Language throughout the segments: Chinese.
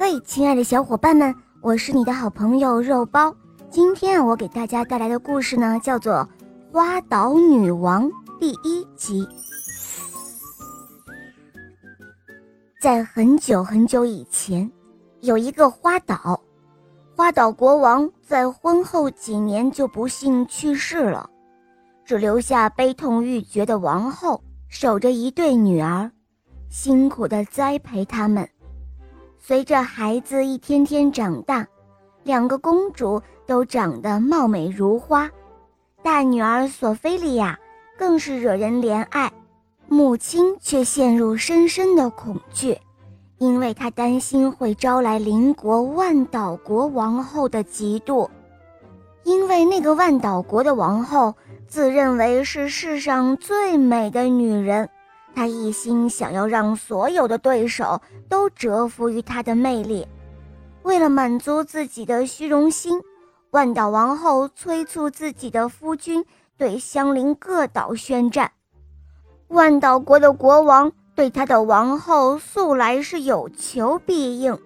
嘿，亲爱的小伙伴们，我是你的好朋友肉包。今天我给大家带来的故事呢，叫做《花岛女王》第一集。在很久很久以前，有一个花岛，花岛国王在婚后几年就不幸去世了，只留下悲痛欲绝的王后守着一对女儿，辛苦的栽培他们。随着孩子一天天长大，两个公主都长得貌美如花，大女儿索菲利亚更是惹人怜爱，母亲却陷入深深的恐惧，因为她担心会招来邻国万岛国王后的嫉妒，因为那个万岛国的王后自认为是世上最美的女人。他一心想要让所有的对手都折服于他的魅力，为了满足自己的虚荣心，万岛王后催促自己的夫君对相邻各岛宣战。万岛国的国王对他的王后素来是有求必应，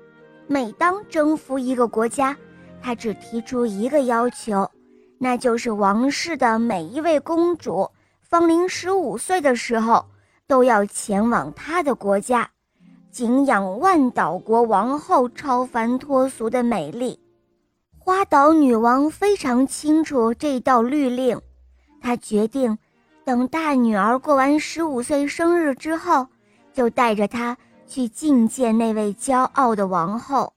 每当征服一个国家，他只提出一个要求，那就是王室的每一位公主芳龄十五岁的时候。都要前往他的国家，敬仰万岛国王后超凡脱俗的美丽。花岛女王非常清楚这道律令，她决定等大女儿过完十五岁生日之后，就带着她去觐见那位骄傲的王后。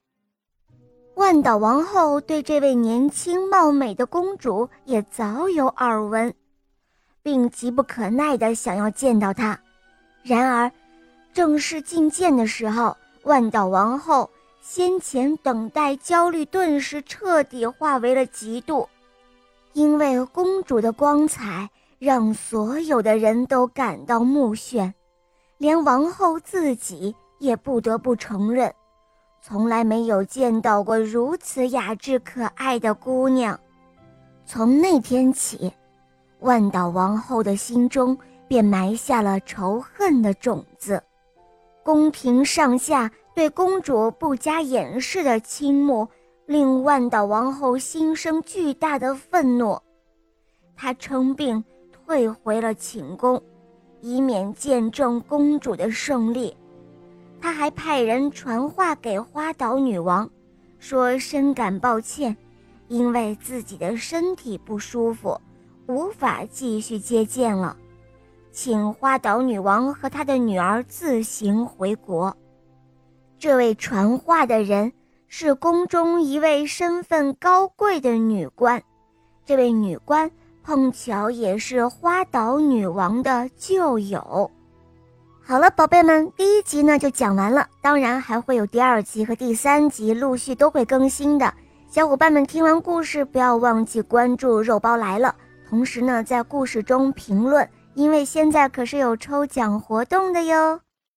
万岛王后对这位年轻貌美的公主也早有耳闻，并急不可耐地想要见到她。然而，正式觐见的时候，万岛王后先前等待焦虑顿时彻底化为了嫉妒，因为公主的光彩让所有的人都感到目眩，连王后自己也不得不承认，从来没有见到过如此雅致可爱的姑娘。从那天起，万岛王后的心中。便埋下了仇恨的种子，宫廷上下对公主不加掩饰的倾慕，令万岛王后心生巨大的愤怒。她称病退回了寝宫，以免见证公主的胜利。她还派人传话给花岛女王，说深感抱歉，因为自己的身体不舒服，无法继续接见了。请花岛女王和她的女儿自行回国。这位传话的人是宫中一位身份高贵的女官，这位女官碰巧也是花岛女王的旧友。好了，宝贝们，第一集呢就讲完了，当然还会有第二集和第三集陆续都会更新的。小伙伴们听完故事不要忘记关注肉包来了，同时呢在故事中评论。因为现在可是有抽奖活动的哟。